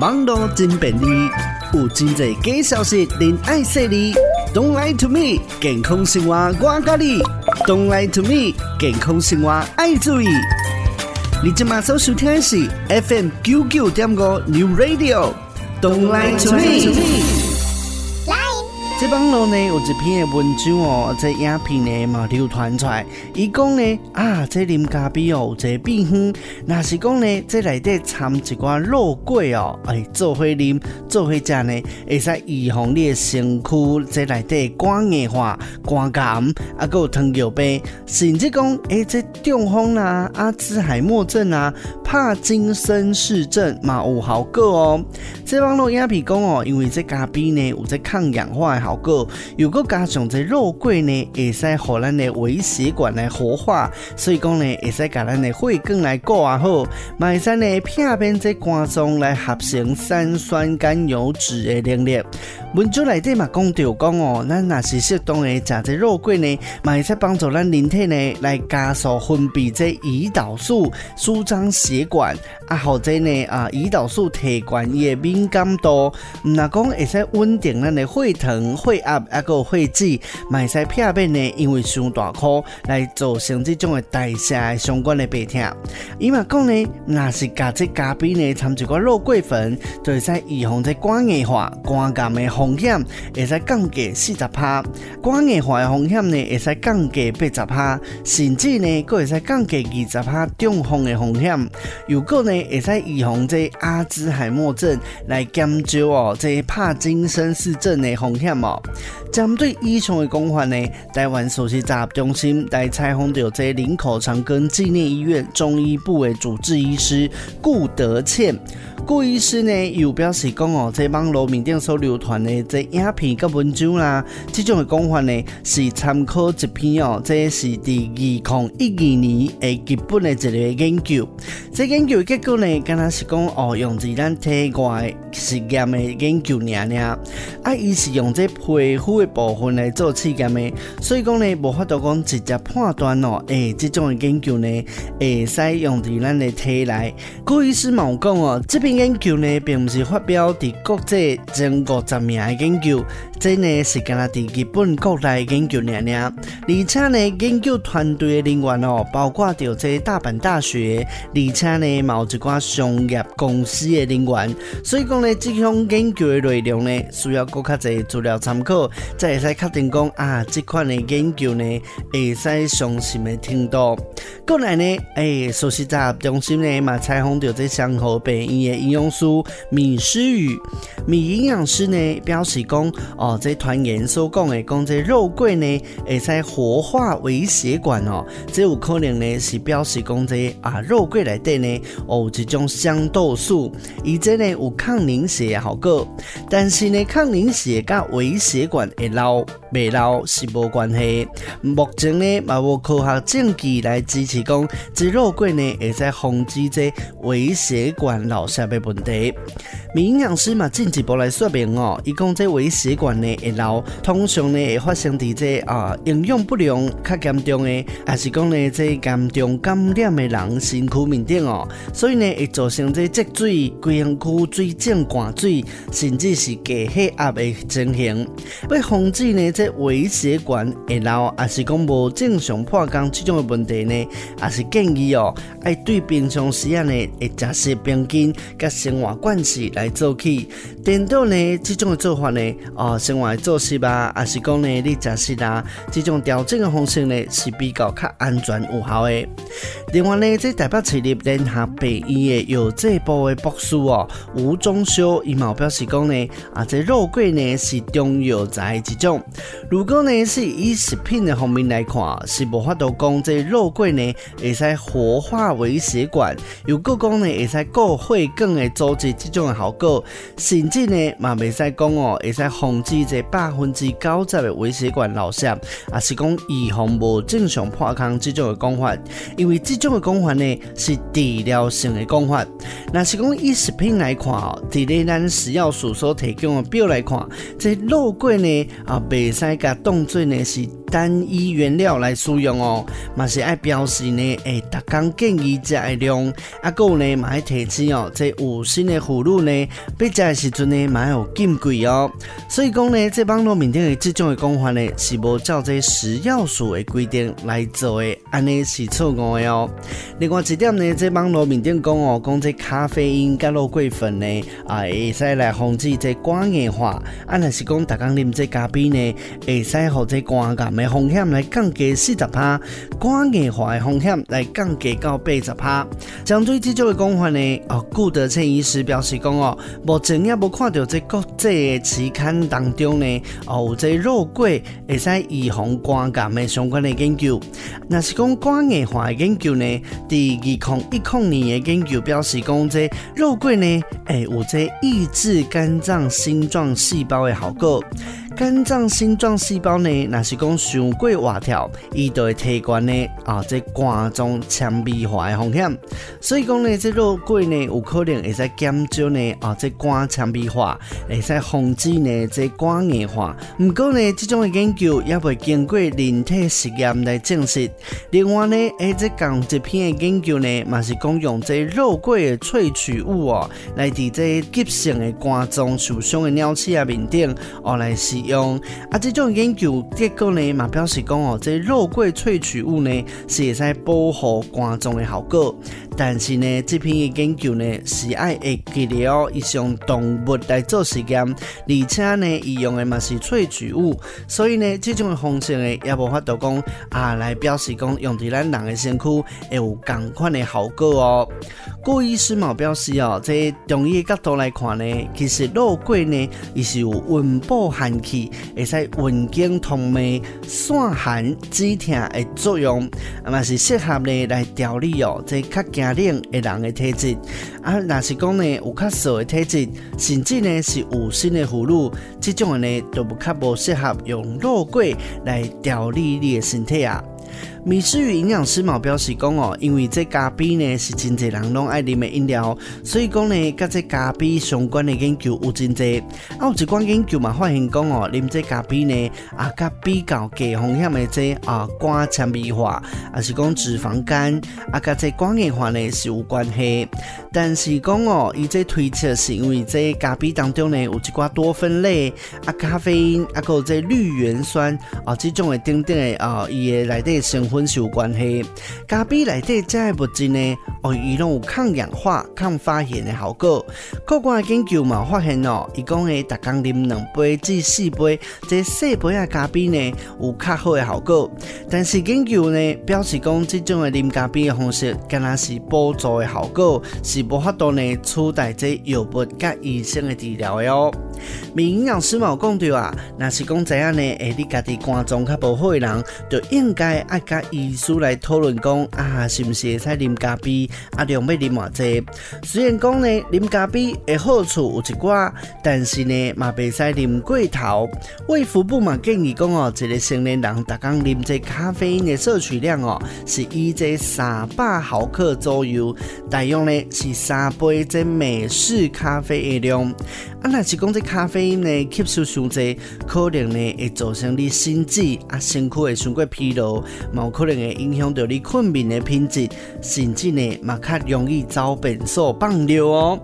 网络真便利，有真侪假消息，您爱说哩。Don't lie to me，健康生活我教你。Don't lie to me，健康生活爱注意。你今马上收听的是 FM 九九点五 New Radio。Don't lie to me。这帮路呢有一篇的文章哦，这影片呢嘛流传出来。伊讲呢啊，这啉咖啡哦有这变香，那是讲呢这里底掺一寡肉桂哦，哎做伙啉做伙食呢，会使预防你的身躯这里底肝硬化、肝癌，啊，还有糖尿病，甚至讲哎这中风啦、阿兹海默症啊、帕金森氏症嘛有效果哦。这帮路影片讲哦，因为这咖啡呢有这抗氧化的效。个如果加上这肉桂呢，会使互咱的微血管来活化，所以讲呢，会使甲咱的血管来顾啊好，买山呢片片这肝脏来合成三酸甘油脂的能力。文章内底嘛讲到讲哦，咱若是适当的食这肉桂呢，嘛会使帮助咱人体呢来加速分泌这胰岛素，舒张血管啊，或者呢啊胰岛素提悬伊的敏感度，毋若讲会使稳定咱的血糖。血压啊，个血脂，买些片片呢，因为伤大颗来造成这种的代谢相关的病痛。伊嘛讲呢，若是加这咖啡呢，掺一寡肉桂粉，就会使预防这肝硬化、肝癌的风险，会使降低四十趴。肝硬化的风险呢，会使降低八十趴，甚至呢，佫会使降低二十趴中风的风险。如果呢，会使预防这阿兹海默症，来减少哦，这帕金森氏症的风险哦。针对以上的讲法呢，台湾首席杂中心来采访到这林口长庚纪念医院中医部的主治医师顾德倩。顾医师呢又表示讲哦，这网络面顶所流传的这影片跟文章啦，这种的讲法呢是参考一篇哦，这是第二零一二年诶基本的一个研究。这研究结果呢，敢若是讲哦，用自咱体外实验的研究尔尔，啊，伊是用这皮肤的部分来做试验的，所以讲呢，无法度讲直接判断哦，诶、这种的研究呢，会使用在咱的体内。顾医师冇讲哦，这篇研究呢，并不是发表在国际前五十名的研究，这呢是干那在日本国内研究尔尔，而且呢，研究团队的人员哦，包括着这大阪大学，而且呢，某一寡商业公司的人员，所以讲呢，这项研究的内容呢，需要更加侪资料参考，才会使确定讲啊，这款的研究呢，会使相信的程度。过来呢，诶，首席杂中心呢嘛采访到这香河病院的营养师米诗雨，米营养师呢表示讲，哦，这团员所讲的讲这肉桂呢，会使活化微血管哦，这有可能呢是表示讲这啊肉桂内底呢，哦，这种香豆素，以及呢有抗凝血的效果，但是呢抗凝血甲微血管会老未老是无关系。目前呢嘛无科学证据来支持讲，这肉桂呢会使防止这微血管老化的问题。营养师嘛进一步来说明哦，伊讲这微血管呢会老，通常呢会发生伫这啊营养不良较严重的，还是讲呢这严重感染的人身躯面顶哦，所以呢会造成这积水、规身躯水肿、灌水，甚至是低血压的情形。为防止呢这微血管会老，还是讲无正常破工这种的问题呢，也是建议哦，爱对平常时啊呢会食食平均甲生活惯习来。做起，颠倒呢，这种的做法呢，哦，生活作息吧，还是讲呢，你食食啦，这种调整的方式呢，是比较较安全有效的。另外呢，这台北市立联合病院的药剂部的博士哦，吴忠修伊嘛表示讲呢，啊，这肉桂呢是中药材一种。如果呢是以食品的方面来看，是无法度讲这肉桂呢会使活化微血管，如果讲呢会使固血管的组织这种的效果甚至呢，嘛未使讲哦，会使防止这百分之九十的微血管老化，也是讲预防无正常破空这种的讲法。因为这种的讲法呢，是治疗性的讲法。那是讲以食品来看哦，伫咧咱食药署所提供的表来看，这肉桂呢啊，未使甲当做呢是。单一原料来使用哦，嘛是爱表示呢，诶，逐工建议食的量，啊，够呢，嘛爱提醒哦，这五星的葫芦呢，要食的时阵呢，嘛有禁忌哦。所以讲讲呢，这网络面顶的这种的讲法呢，是无照这食药署的规定来做的，安尼是错误的哦。另外一点呢，这网络面顶讲哦，讲这咖啡因加肉桂粉呢，啊，会使来防止这肝硬化，啊，若是讲大家啉这咖啡呢，会使互这肝癌的风险来降低四十趴，肝硬化的风险来降低到八十趴。针对这种的讲法呢，哦，顾德清医师表示讲哦，目前也无看到这国际的期刊当中呢，哦，有这肉桂会使预防肝癌的相关的研究。那是讲肝硬化的研究呢，第二零一零年的研究表示讲，这肉桂呢，诶，有这抑制肝脏星状细胞的效果。肝脏星状细胞呢，若是讲伤过活跳，伊就会提悬呢啊，这肝脏纤维化的风险。所以讲呢，这肉桂呢，有可能会使减少呢啊，这肝纤维化，会使防止呢这肝硬化。不过呢，这种的研究也未经过人体实验来证实。另外呢，诶，这讲这篇的研究呢，嘛是讲用这肉桂的萃取物哦，来伫这急性的肝脏受伤的鸟鼠啊面顶哦来使用啊，这种研究结果呢，嘛表示讲哦，这肉桂萃取物呢是会使保护肝脏的效果。但是呢，这篇的研究呢是爱会记录一项动物来做实验，而且呢，伊用的嘛是萃取物，所以呢，这种的方式呢也无法度讲啊来表示讲用在咱人的身躯会有同款的效果哦。顾医师嘛表示哦，在中医角度来看呢，其实肉桂呢也是有温补寒气，会使温经通脉、散寒止痛的作用，啊嘛是适合呢来调理哦，这较惊冷的人的体质。啊，若是讲呢有较瘦的体质，甚至呢是有心的葫芦，这种的呢都不较无适合用肉桂来调理你的身体啊。米师与营养师嘛表示讲哦，因为这咖啡呢是真侪人拢爱啉的饮料，所以讲呢，甲这咖啡相关的研究有真侪。啊，有一款研究嘛发现讲哦，啉这咖啡呢啊，甲比较低风险的这啊肝纤维化，啊是讲脂肪肝啊，甲这肝硬化呢是有关系。但是讲哦，伊这推测是因为这咖啡当中呢有一寡多酚类啊、咖啡因啊，还有这绿原酸啊，这种的等等的啊，伊的内底成分是有关系。咖啡内底这些物质呢，哦，伊拢有抗氧化、抗发炎的效果。国的研究嘛发现哦，伊讲诶，逐工啉两杯至四杯，这四杯的咖啡呢有较好的效果。但是研究呢表示讲，这种的啉咖啡的方式，敢若是辅助的效果是。无法度呢，取代这药物甲医生的治疗哟。营养师嘛有讲到啊，若是讲知影呢，诶，你家己肝脏较无好的人，就应该爱甲医师来讨论讲啊，是毋是会使啉咖啡，啊，量要啉偌济？虽然讲呢，啉咖啡的好处有一寡，但是呢，嘛袂使啉过头。卫福部嘛建议讲哦，一个成年人逐工啉这咖啡因的摄取量哦，是以这三百毫克左右，大约呢是。三杯这美式咖啡的量，啊，若是讲这咖啡因呢吸收伤济，可能呢会造成你心悸啊，身躯会伤过疲劳，嘛有可能会影响到你困眠的品质，甚至呢嘛较容易遭变数放尿哦。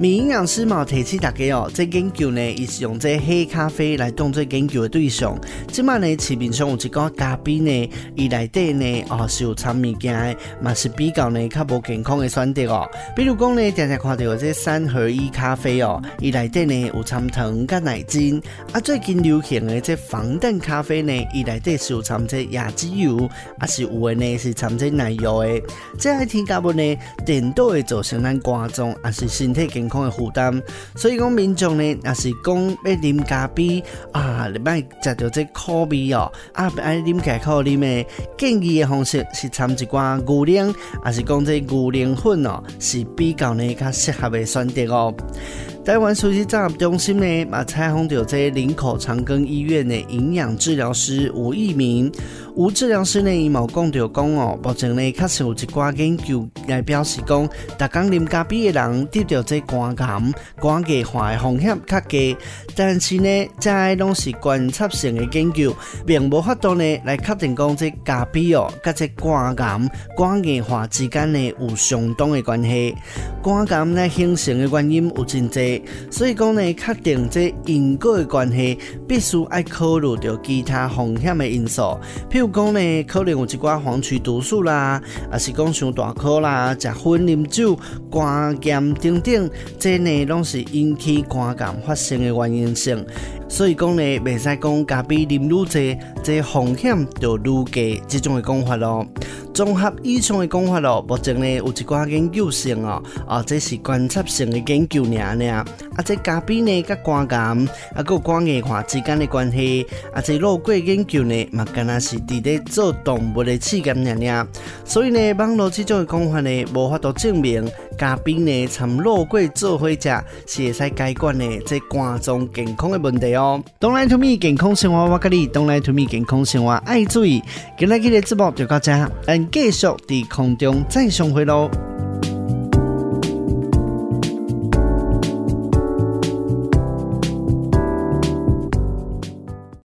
米营养师嘛提醒大家哦，这研究呢，伊是用这黑咖啡来当做研究的对象。即卖呢，市面上有一个咖啡呢，伊内底呢，哦是有掺物件的，嘛是比较呢较无健康的选择哦。比如讲呢，常常看到有这三合一咖啡哦，伊内底呢有掺糖甲奶精。啊，最近流行的这防弹咖啡呢，伊内底是有掺这亚基油，啊是有的呢是掺这奶油的。这样添加物呢，颠倒会造成咱肝脏啊是身体健康。的负担，所以讲民众呢，也是讲要啉咖啡啊，你别食到这苦味哦，啊，爱啉起来苦啉的，建议的方式是掺一寡牛奶，还是讲这牛奶粉哦，是比较呢较适合的选择哦。台湾首席综合中心呢，嘛采访到这林口长庚医院的营养治疗师吴益民。吴治疗师呢，伊嘛讲到讲哦，目前呢确实有一寡研究来表示讲，逐工啉咖啡的人得到这肝癌、肝硬化的风险较低。但是呢，这拢是观察性的研究，并无法度呢来确定讲这咖啡哦，甲这肝癌、肝硬化之间呢有相当的关系。肝癌呢形成的原因有真所以讲呢，确定这因果的关系，必须爱考虑到其他风险的因素。譬如讲呢，可能有一寡黄曲毒素啦，也是讲上大颗啦，食薰啉酒、肝炎等等，这呢拢是引起肝癌发生的原因性。所以讲呢，袂使讲咖啡啉愈多，这风险就愈低，这种的讲法咯。综合以上的讲法咯，目前呢有一寡研究性哦，啊，这是观察性的研究尔尔。啊，这咖啡呢，甲肝癌啊，个肝硬化之间的关系，啊，这肉桂研究呢，嘛，敢若是伫咧做动物的试验尔尔。所以呢，网络这种的讲法呢，无法度证明咖啡呢，掺肉桂做伙食是会使解决呢这肝脏健康的问题哦。懂来 to me，健康生活我甲你懂来 to me，健康生活爱注意。今日的节目就到这，咱继续伫空中再相会喽。